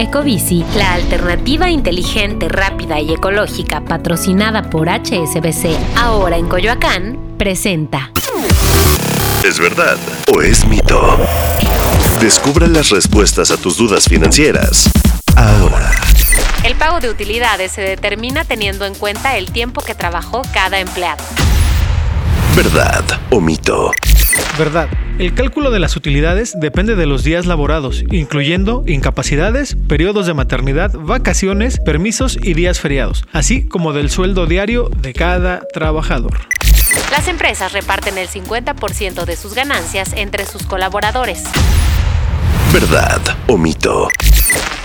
Ecobici, la alternativa inteligente, rápida y ecológica patrocinada por HSBC, ahora en Coyoacán, presenta. ¿Es verdad o es mito? Descubra las respuestas a tus dudas financieras. Ahora. El pago de utilidades se determina teniendo en cuenta el tiempo que trabajó cada empleado. ¿Verdad o mito? Verdad. El cálculo de las utilidades depende de los días laborados, incluyendo incapacidades, periodos de maternidad, vacaciones, permisos y días feriados, así como del sueldo diario de cada trabajador. Las empresas reparten el 50% de sus ganancias entre sus colaboradores. ¿Verdad o mito?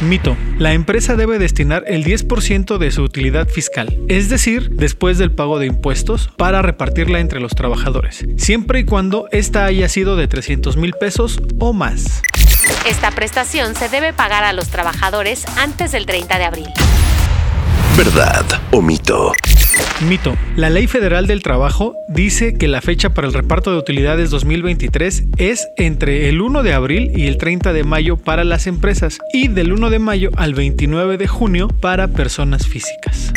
Mito. La empresa debe destinar el 10% de su utilidad fiscal, es decir, después del pago de impuestos, para repartirla entre los trabajadores, siempre y cuando ésta haya sido de 300 mil pesos o más. Esta prestación se debe pagar a los trabajadores antes del 30 de abril. ¿Verdad o mito? Mito. La Ley Federal del Trabajo dice que la fecha para el reparto de utilidades 2023 es entre el 1 de abril y el 30 de mayo para las empresas y del 1 de mayo al 29 de junio para personas físicas.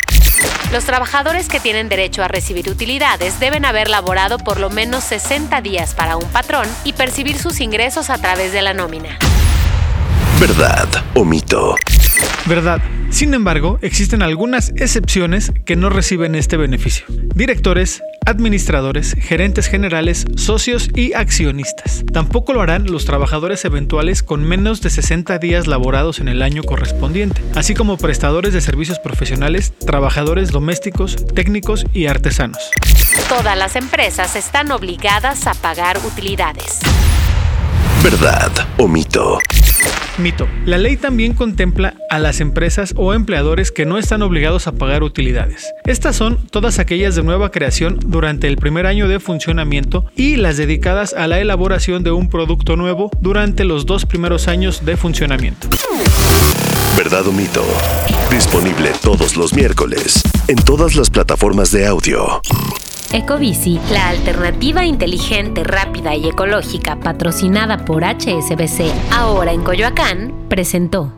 Los trabajadores que tienen derecho a recibir utilidades deben haber laborado por lo menos 60 días para un patrón y percibir sus ingresos a través de la nómina. ¿Verdad o mito? Verdad. Sin embargo, existen algunas excepciones que no reciben este beneficio. Directores, administradores, gerentes generales, socios y accionistas. Tampoco lo harán los trabajadores eventuales con menos de 60 días laborados en el año correspondiente, así como prestadores de servicios profesionales, trabajadores domésticos, técnicos y artesanos. Todas las empresas están obligadas a pagar utilidades. ¿Verdad o mito? Mito. La ley también contempla a las empresas o empleadores que no están obligados a pagar utilidades. Estas son todas aquellas de nueva creación durante el primer año de funcionamiento y las dedicadas a la elaboración de un producto nuevo durante los dos primeros años de funcionamiento. ¿Verdad o mito? Disponible todos los miércoles en todas las plataformas de audio. Ecobici, la alternativa inteligente, rápida y ecológica patrocinada por HSBC, ahora en Coyoacán, presentó.